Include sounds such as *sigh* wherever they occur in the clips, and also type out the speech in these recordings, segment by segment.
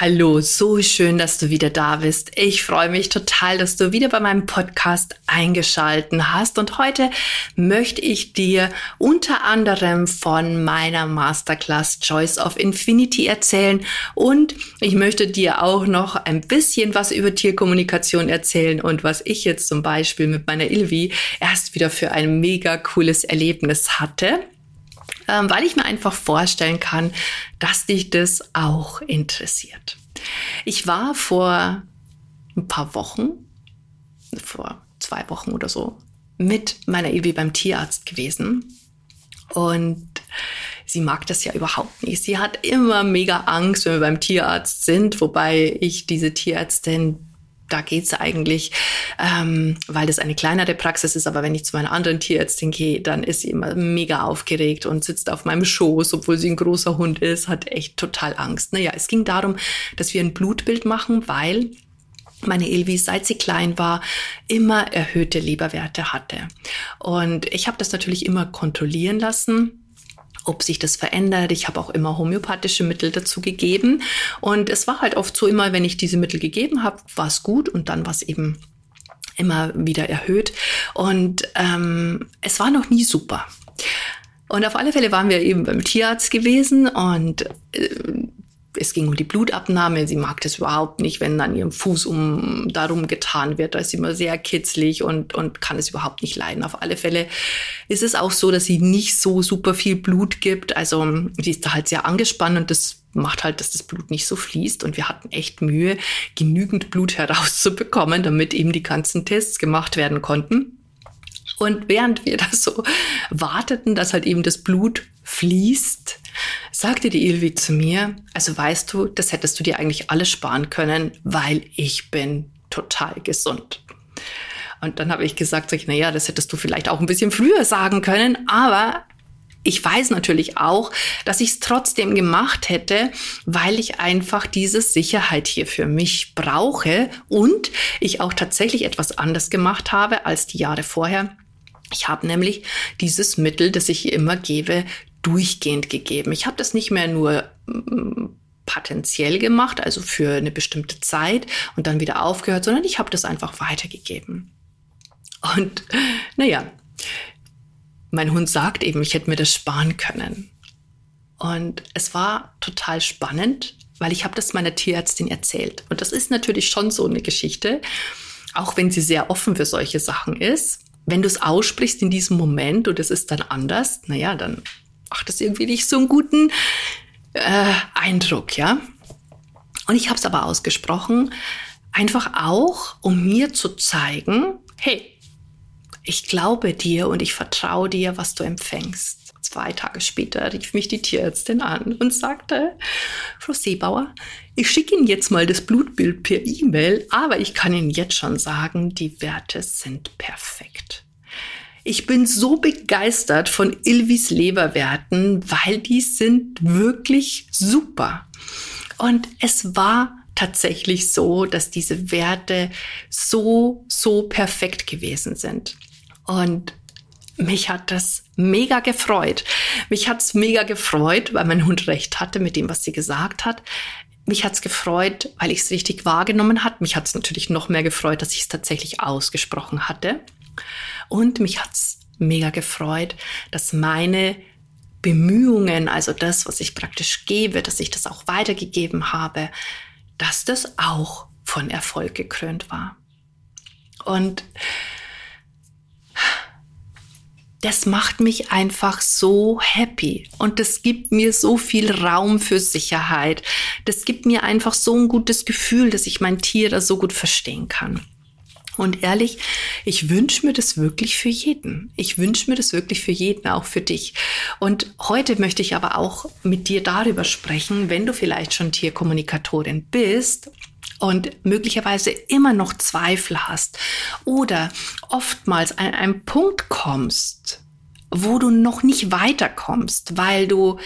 Hallo, so schön, dass du wieder da bist. Ich freue mich total, dass du wieder bei meinem Podcast eingeschalten hast. Und heute möchte ich dir unter anderem von meiner Masterclass Choice of Infinity erzählen. Und ich möchte dir auch noch ein bisschen was über Tierkommunikation erzählen und was ich jetzt zum Beispiel mit meiner Ilvi erst wieder für ein mega cooles Erlebnis hatte ähm, weil ich mir einfach vorstellen kann, dass dich das auch interessiert. Ich war vor ein paar Wochen, vor zwei Wochen oder so, mit meiner Ilvi beim Tierarzt gewesen und sie mag das ja überhaupt nicht. Sie hat immer mega Angst, wenn wir beim Tierarzt sind, wobei ich diese Tierärztin da geht's eigentlich, ähm, weil das eine kleinere Praxis ist. Aber wenn ich zu meiner anderen Tierärztin gehe, dann ist sie immer mega aufgeregt und sitzt auf meinem Schoß, obwohl sie ein großer Hund ist, hat echt total Angst. Naja, es ging darum, dass wir ein Blutbild machen, weil meine Ilvi, seit sie klein war, immer erhöhte Leberwerte hatte. Und ich habe das natürlich immer kontrollieren lassen ob sich das verändert. Ich habe auch immer homöopathische Mittel dazu gegeben. Und es war halt oft so immer, wenn ich diese Mittel gegeben habe, war es gut und dann war es eben immer wieder erhöht. Und ähm, es war noch nie super. Und auf alle Fälle waren wir eben beim Tierarzt gewesen und äh, es ging um die Blutabnahme. Sie mag das überhaupt nicht, wenn an ihrem Fuß um darum getan wird. Da ist sie immer sehr kitzlig und, und kann es überhaupt nicht leiden. Auf alle Fälle ist es auch so, dass sie nicht so super viel Blut gibt. Also sie ist da halt sehr angespannt und das macht halt, dass das Blut nicht so fließt. Und wir hatten echt Mühe, genügend Blut herauszubekommen, damit eben die ganzen Tests gemacht werden konnten. Und während wir da so warteten, dass halt eben das Blut fließt, sagte die Ilvi zu mir, also weißt du, das hättest du dir eigentlich alles sparen können, weil ich bin total gesund. Und dann habe ich gesagt, sag ich, na ja, das hättest du vielleicht auch ein bisschen früher sagen können, aber ich weiß natürlich auch, dass ich es trotzdem gemacht hätte, weil ich einfach diese Sicherheit hier für mich brauche und ich auch tatsächlich etwas anders gemacht habe als die Jahre vorher. Ich habe nämlich dieses Mittel, das ich immer gebe, durchgehend gegeben. Ich habe das nicht mehr nur mm, potenziell gemacht, also für eine bestimmte Zeit und dann wieder aufgehört, sondern ich habe das einfach weitergegeben. Und naja, mein Hund sagt eben, ich hätte mir das sparen können. Und es war total spannend, weil ich habe das meiner Tierärztin erzählt. Und das ist natürlich schon so eine Geschichte, auch wenn sie sehr offen für solche Sachen ist. Wenn du es aussprichst in diesem Moment und es ist dann anders, naja, dann macht das irgendwie nicht so einen guten äh, Eindruck, ja. Und ich habe es aber ausgesprochen, einfach auch, um mir zu zeigen, hey, ich glaube dir und ich vertraue dir, was du empfängst. Zwei Tage später rief mich die Tierärztin an und sagte, Frau Seebauer, ich schicke Ihnen jetzt mal das Blutbild per E-Mail, aber ich kann Ihnen jetzt schon sagen, die Werte sind perfekt. Ich bin so begeistert von Ilvis Leberwerten, weil die sind wirklich super. Und es war tatsächlich so, dass diese Werte so, so perfekt gewesen sind. Und mich hat das mega gefreut. Mich hat's mega gefreut, weil mein Hund recht hatte mit dem, was sie gesagt hat. Mich hat's gefreut, weil ich es richtig wahrgenommen hat. Mich hat's natürlich noch mehr gefreut, dass ich es tatsächlich ausgesprochen hatte. Und mich hat's mega gefreut, dass meine Bemühungen, also das, was ich praktisch gebe, dass ich das auch weitergegeben habe, dass das auch von Erfolg gekrönt war. Und das macht mich einfach so happy und das gibt mir so viel Raum für Sicherheit. Das gibt mir einfach so ein gutes Gefühl, dass ich mein Tier da so gut verstehen kann. Und ehrlich, ich wünsche mir das wirklich für jeden. Ich wünsche mir das wirklich für jeden, auch für dich. Und heute möchte ich aber auch mit dir darüber sprechen, wenn du vielleicht schon Tierkommunikatorin bist und möglicherweise immer noch Zweifel hast oder oftmals an einen Punkt kommst, wo du noch nicht weiterkommst, weil du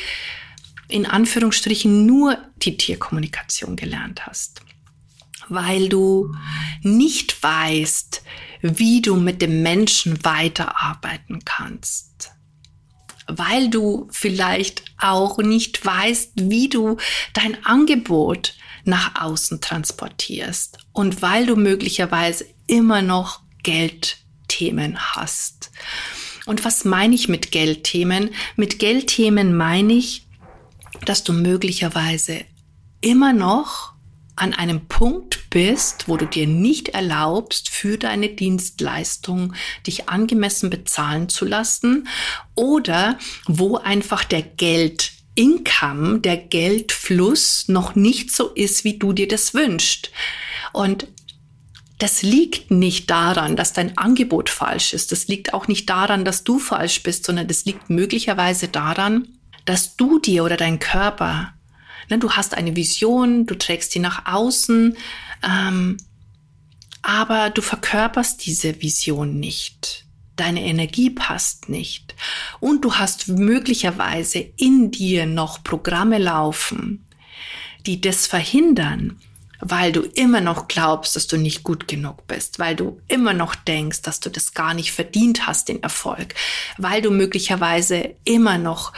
in Anführungsstrichen nur die Tierkommunikation gelernt hast, weil du nicht weißt, wie du mit dem Menschen weiterarbeiten kannst, weil du vielleicht auch nicht weißt, wie du dein Angebot nach außen transportierst und weil du möglicherweise immer noch Geldthemen hast. Und was meine ich mit Geldthemen? Mit Geldthemen meine ich, dass du möglicherweise immer noch an einem Punkt bist, wo du dir nicht erlaubst, für deine Dienstleistung dich angemessen bezahlen zu lassen oder wo einfach der Geld Income, der Geldfluss noch nicht so ist, wie du dir das wünschst. Und das liegt nicht daran, dass dein Angebot falsch ist. Das liegt auch nicht daran, dass du falsch bist, sondern das liegt möglicherweise daran, dass du dir oder dein Körper, ne, du hast eine Vision, du trägst die nach außen, ähm, aber du verkörperst diese Vision nicht. Deine Energie passt nicht. Und du hast möglicherweise in dir noch Programme laufen, die das verhindern, weil du immer noch glaubst, dass du nicht gut genug bist, weil du immer noch denkst, dass du das gar nicht verdient hast, den Erfolg, weil du möglicherweise immer noch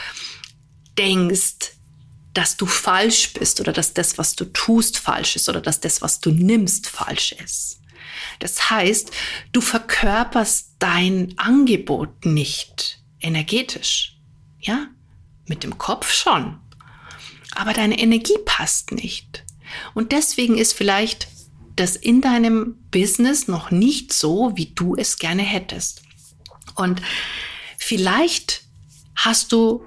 denkst, dass du falsch bist oder dass das, was du tust, falsch ist oder dass das, was du nimmst, falsch ist. Das heißt, du verkörperst dein Angebot nicht energetisch. Ja, mit dem Kopf schon. Aber deine Energie passt nicht. Und deswegen ist vielleicht das in deinem Business noch nicht so, wie du es gerne hättest. Und vielleicht hast du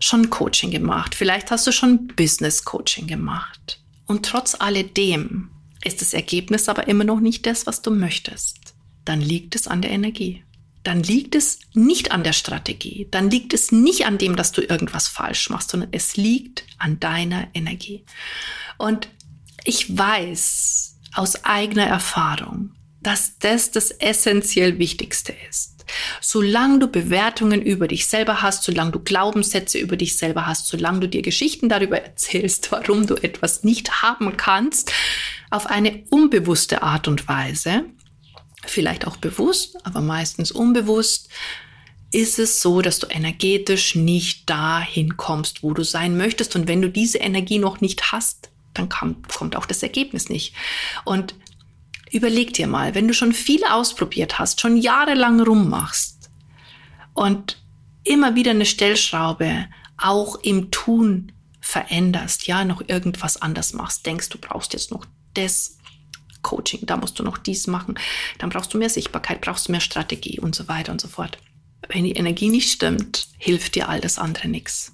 schon Coaching gemacht, vielleicht hast du schon Business Coaching gemacht. Und trotz alledem ist das Ergebnis aber immer noch nicht das, was du möchtest, dann liegt es an der Energie. Dann liegt es nicht an der Strategie. Dann liegt es nicht an dem, dass du irgendwas falsch machst, sondern es liegt an deiner Energie. Und ich weiß aus eigener Erfahrung, dass das das essentiell Wichtigste ist. Solange du Bewertungen über dich selber hast, solange du Glaubenssätze über dich selber hast, solange du dir Geschichten darüber erzählst, *laughs* warum du etwas nicht haben kannst, auf eine unbewusste Art und Weise, vielleicht auch bewusst, aber meistens unbewusst, ist es so, dass du energetisch nicht dahin kommst, wo du sein möchtest. Und wenn du diese Energie noch nicht hast, dann kam, kommt auch das Ergebnis nicht. Und überleg dir mal, wenn du schon viel ausprobiert hast, schon jahrelang rummachst und immer wieder eine Stellschraube auch im Tun veränderst, ja, noch irgendwas anders machst, denkst du brauchst jetzt noch das Coaching, da musst du noch dies machen, dann brauchst du mehr Sichtbarkeit, brauchst du mehr Strategie und so weiter und so fort. Wenn die Energie nicht stimmt, hilft dir all das andere nichts.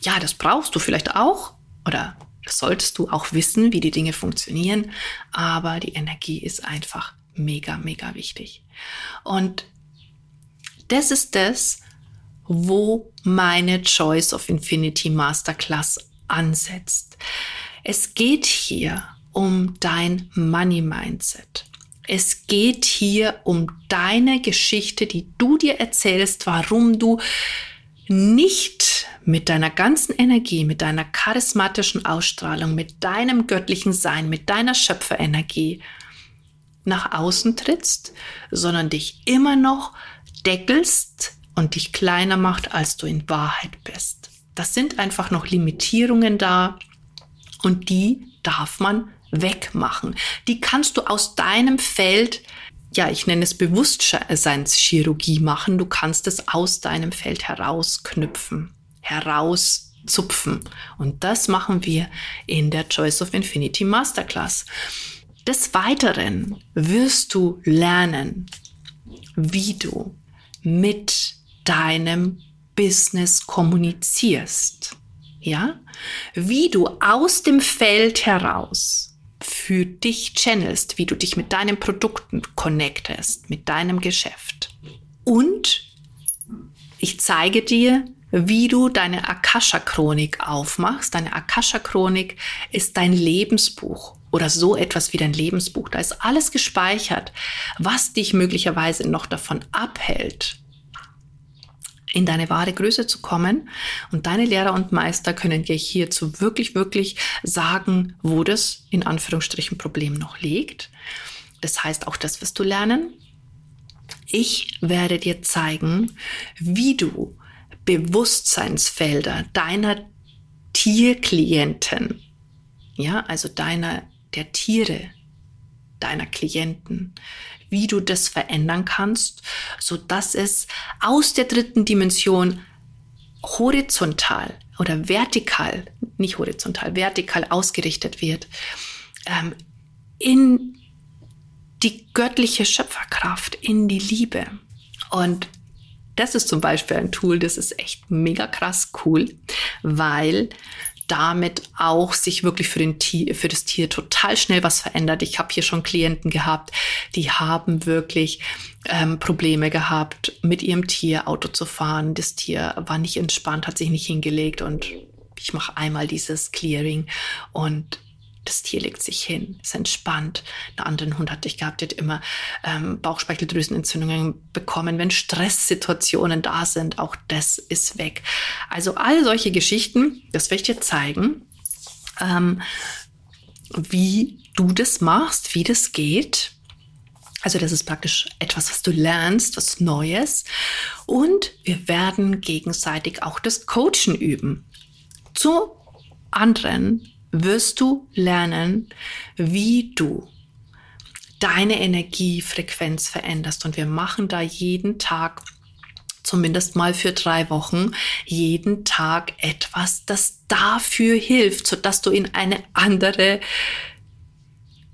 Ja, das brauchst du vielleicht auch oder solltest du auch wissen, wie die Dinge funktionieren, aber die Energie ist einfach mega, mega wichtig. Und das ist das, wo meine Choice of Infinity Masterclass ansetzt. Es geht hier um dein Money Mindset. Es geht hier um deine Geschichte, die du dir erzählst, warum du nicht mit deiner ganzen Energie, mit deiner charismatischen Ausstrahlung, mit deinem göttlichen Sein, mit deiner Schöpferenergie nach außen trittst, sondern dich immer noch deckelst und dich kleiner macht, als du in Wahrheit bist. Das sind einfach noch Limitierungen da und die darf man wegmachen. Die kannst du aus deinem Feld, ja, ich nenne es Bewusstseinschirurgie machen. Du kannst es aus deinem Feld herausknüpfen, herauszupfen. Und das machen wir in der Choice of Infinity Masterclass. Des Weiteren wirst du lernen, wie du mit deinem Business kommunizierst. Ja? Wie du aus dem Feld heraus für dich channelst, wie du dich mit deinen Produkten connectest, mit deinem Geschäft. Und ich zeige dir, wie du deine Akasha-Chronik aufmachst. Deine Akasha-Chronik ist dein Lebensbuch oder so etwas wie dein Lebensbuch. Da ist alles gespeichert, was dich möglicherweise noch davon abhält, in deine wahre Größe zu kommen. Und deine Lehrer und Meister können dir hierzu wirklich, wirklich sagen, wo das in Anführungsstrichen Problem noch liegt. Das heißt, auch das wirst du lernen. Ich werde dir zeigen, wie du Bewusstseinsfelder deiner Tierklienten, ja, also deiner, der Tiere, deiner Klienten, wie du das verändern kannst, so dass es aus der dritten Dimension horizontal oder vertikal, nicht horizontal, vertikal ausgerichtet wird, ähm, in die göttliche Schöpferkraft, in die Liebe. Und das ist zum Beispiel ein Tool, das ist echt mega krass cool, weil damit auch sich wirklich für, den Tier, für das Tier total schnell was verändert. Ich habe hier schon Klienten gehabt, die haben wirklich ähm, Probleme gehabt, mit ihrem Tier Auto zu fahren. Das Tier war nicht entspannt, hat sich nicht hingelegt und ich mache einmal dieses Clearing und das Tier legt sich hin, ist entspannt. Einen anderen Hund hatte ich gehabt, der hat immer ähm, Bauchspeicheldrüsenentzündungen bekommen, wenn Stresssituationen da sind. Auch das ist weg. Also all solche Geschichten, das werde ich dir zeigen, ähm, wie du das machst, wie das geht. Also das ist praktisch etwas, was du lernst, was Neues. Und wir werden gegenseitig auch das Coachen üben. Zu anderen wirst du lernen, wie du deine Energiefrequenz veränderst. Und wir machen da jeden Tag, zumindest mal für drei Wochen, jeden Tag etwas, das dafür hilft, sodass du in eine andere,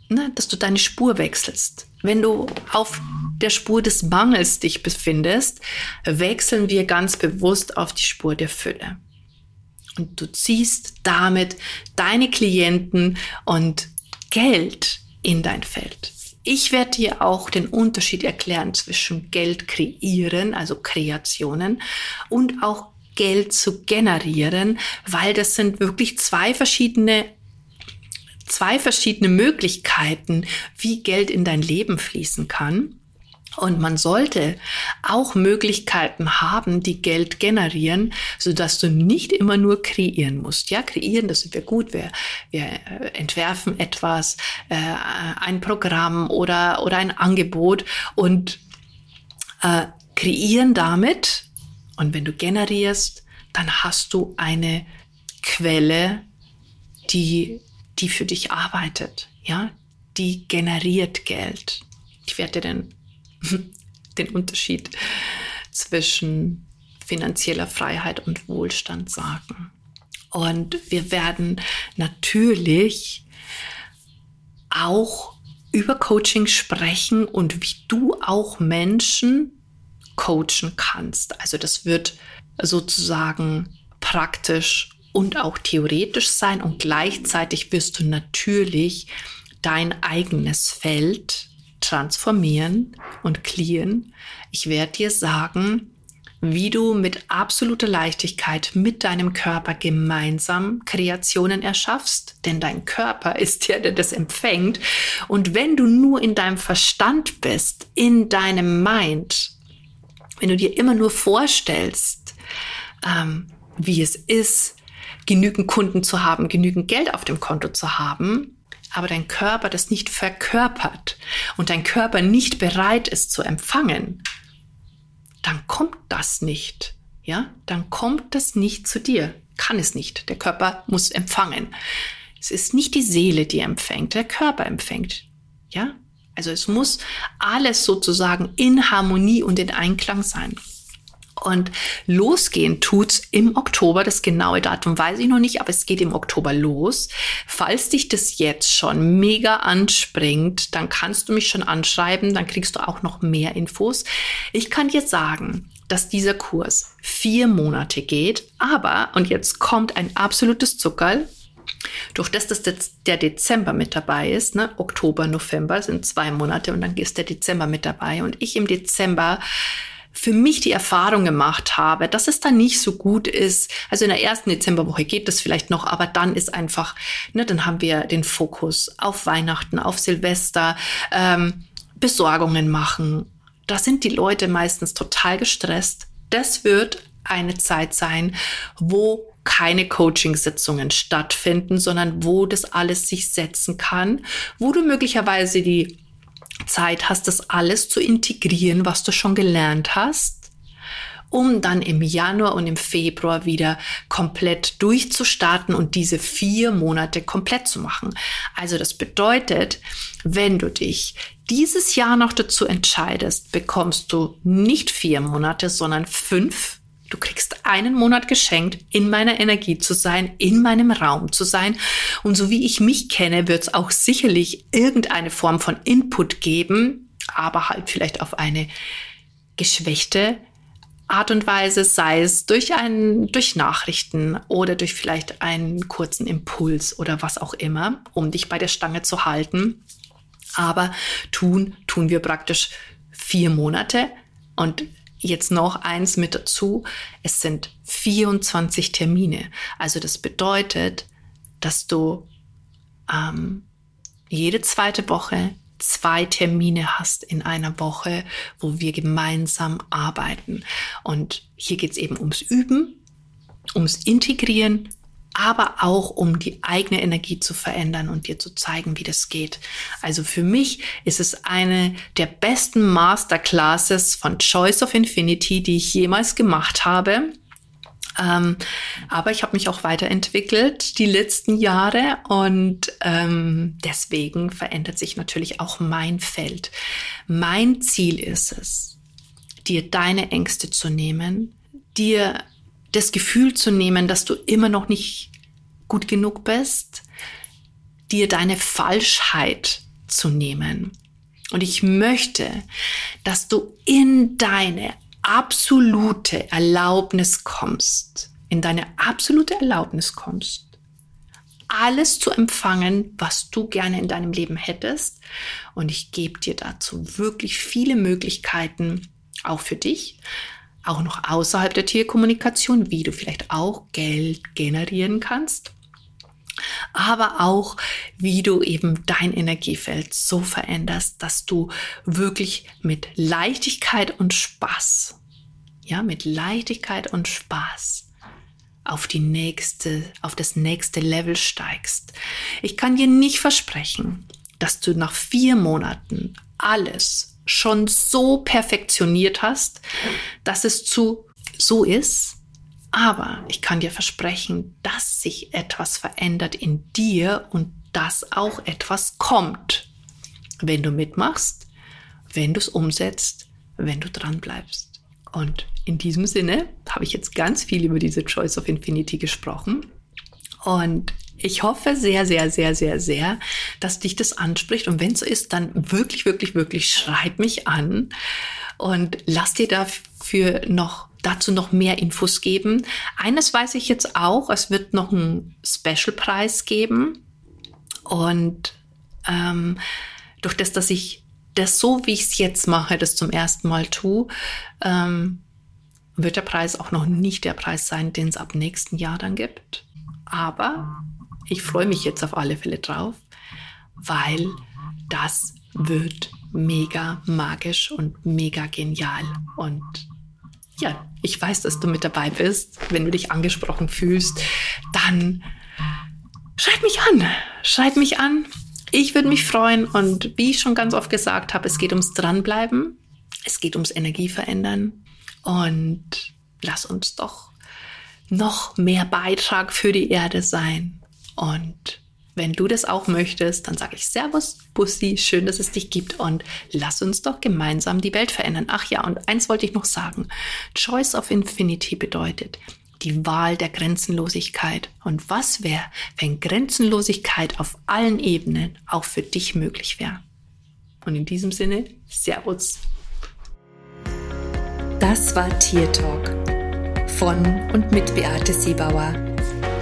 ne, dass du deine Spur wechselst. Wenn du auf der Spur des Mangels dich befindest, wechseln wir ganz bewusst auf die Spur der Fülle. Und du ziehst damit deine Klienten und Geld in dein Feld. Ich werde dir auch den Unterschied erklären zwischen Geld kreieren, also Kreationen, und auch Geld zu generieren, weil das sind wirklich zwei verschiedene zwei verschiedene Möglichkeiten, wie Geld in dein Leben fließen kann. Und man sollte auch Möglichkeiten haben, die Geld generieren, so dass du nicht immer nur kreieren musst. Ja, kreieren, das sind wir gut. Wir, wir äh, entwerfen etwas, äh, ein Programm oder, oder ein Angebot und äh, kreieren damit. Und wenn du generierst, dann hast du eine Quelle, die, die für dich arbeitet. Ja, die generiert Geld. Ich werde dir den *laughs* den Unterschied zwischen finanzieller Freiheit und Wohlstand sagen. Und wir werden natürlich auch über Coaching sprechen und wie du auch Menschen coachen kannst. Also das wird sozusagen praktisch und auch theoretisch sein und gleichzeitig wirst du natürlich dein eigenes Feld transformieren und clearen. Ich werde dir sagen, wie du mit absoluter Leichtigkeit mit deinem Körper gemeinsam Kreationen erschaffst, denn dein Körper ist der, der das empfängt. Und wenn du nur in deinem Verstand bist, in deinem Mind, wenn du dir immer nur vorstellst, ähm, wie es ist, genügend Kunden zu haben, genügend Geld auf dem Konto zu haben, aber dein Körper das nicht verkörpert und dein Körper nicht bereit ist zu empfangen, dann kommt das nicht. Ja, dann kommt das nicht zu dir. Kann es nicht. Der Körper muss empfangen. Es ist nicht die Seele, die empfängt, der Körper empfängt. Ja, also es muss alles sozusagen in Harmonie und in Einklang sein. Und losgehen tut's im Oktober. Das genaue Datum weiß ich noch nicht, aber es geht im Oktober los. Falls dich das jetzt schon mega anspringt, dann kannst du mich schon anschreiben, dann kriegst du auch noch mehr Infos. Ich kann dir sagen, dass dieser Kurs vier Monate geht, aber, und jetzt kommt ein absolutes Zuckerl, durch das, dass der Dezember mit dabei ist, ne, Oktober, November sind zwei Monate und dann ist der Dezember mit dabei und ich im Dezember für mich die Erfahrung gemacht habe, dass es dann nicht so gut ist. Also in der ersten Dezemberwoche geht das vielleicht noch, aber dann ist einfach, ne, dann haben wir den Fokus auf Weihnachten, auf Silvester, ähm, Besorgungen machen. Da sind die Leute meistens total gestresst. Das wird eine Zeit sein, wo keine Coaching-Sitzungen stattfinden, sondern wo das alles sich setzen kann, wo du möglicherweise die Zeit hast, das alles zu integrieren, was du schon gelernt hast, um dann im Januar und im Februar wieder komplett durchzustarten und diese vier Monate komplett zu machen. Also das bedeutet, wenn du dich dieses Jahr noch dazu entscheidest, bekommst du nicht vier Monate, sondern fünf Du kriegst einen Monat geschenkt, in meiner Energie zu sein, in meinem Raum zu sein. Und so wie ich mich kenne, wird es auch sicherlich irgendeine Form von Input geben, aber halt vielleicht auf eine geschwächte Art und Weise, sei es durch einen, durch Nachrichten oder durch vielleicht einen kurzen Impuls oder was auch immer, um dich bei der Stange zu halten. Aber tun, tun wir praktisch vier Monate und jetzt noch eins mit dazu. Es sind 24 Termine. Also das bedeutet, dass du ähm, jede zweite Woche zwei Termine hast in einer Woche, wo wir gemeinsam arbeiten. Und hier geht es eben ums Üben, ums Integrieren, aber auch um die eigene Energie zu verändern und dir zu zeigen, wie das geht. Also für mich ist es eine der besten Masterclasses von Choice of Infinity, die ich jemals gemacht habe. Ähm, aber ich habe mich auch weiterentwickelt die letzten Jahre und ähm, deswegen verändert sich natürlich auch mein Feld. Mein Ziel ist es, dir deine Ängste zu nehmen, dir das Gefühl zu nehmen, dass du immer noch nicht gut genug bist, dir deine Falschheit zu nehmen. Und ich möchte, dass du in deine absolute Erlaubnis kommst, in deine absolute Erlaubnis kommst, alles zu empfangen, was du gerne in deinem Leben hättest. Und ich gebe dir dazu wirklich viele Möglichkeiten, auch für dich, auch noch außerhalb der Tierkommunikation, wie du vielleicht auch Geld generieren kannst, aber auch wie du eben dein Energiefeld so veränderst, dass du wirklich mit Leichtigkeit und Spaß, ja, mit Leichtigkeit und Spaß auf die nächste, auf das nächste Level steigst. Ich kann dir nicht versprechen, dass du nach vier Monaten alles schon so perfektioniert hast, dass es zu so ist. Aber ich kann dir versprechen, dass sich etwas verändert in dir und dass auch etwas kommt, wenn du mitmachst, wenn du es umsetzt, wenn du dran bleibst. Und in diesem Sinne habe ich jetzt ganz viel über diese Choice of Infinity gesprochen. Und ich hoffe sehr, sehr, sehr, sehr, sehr, dass dich das anspricht. Und wenn so ist, dann wirklich, wirklich, wirklich schreib mich an und lass dir dafür noch dazu noch mehr Infos geben. Eines weiß ich jetzt auch, es wird noch einen Special-Preis geben. Und ähm, durch das, dass ich das so, wie ich es jetzt mache, das zum ersten Mal tue, ähm, wird der Preis auch noch nicht der Preis sein, den es ab nächsten Jahr dann gibt. Aber ich freue mich jetzt auf alle Fälle drauf, weil das wird mega magisch und mega genial. Und ja, ich weiß, dass du mit dabei bist. Wenn du dich angesprochen fühlst, dann schreib mich an. Schreib mich an. Ich würde mich freuen. Und wie ich schon ganz oft gesagt habe, es geht ums Dranbleiben. Es geht ums Energieverändern. Und lass uns doch noch mehr Beitrag für die Erde sein. Und wenn du das auch möchtest, dann sage ich Servus, Bussi, schön, dass es dich gibt und lass uns doch gemeinsam die Welt verändern. Ach ja, und eins wollte ich noch sagen. Choice of Infinity bedeutet die Wahl der Grenzenlosigkeit. Und was wäre, wenn Grenzenlosigkeit auf allen Ebenen auch für dich möglich wäre? Und in diesem Sinne, Servus. Das war Tier Talk von und mit Beate Siebauer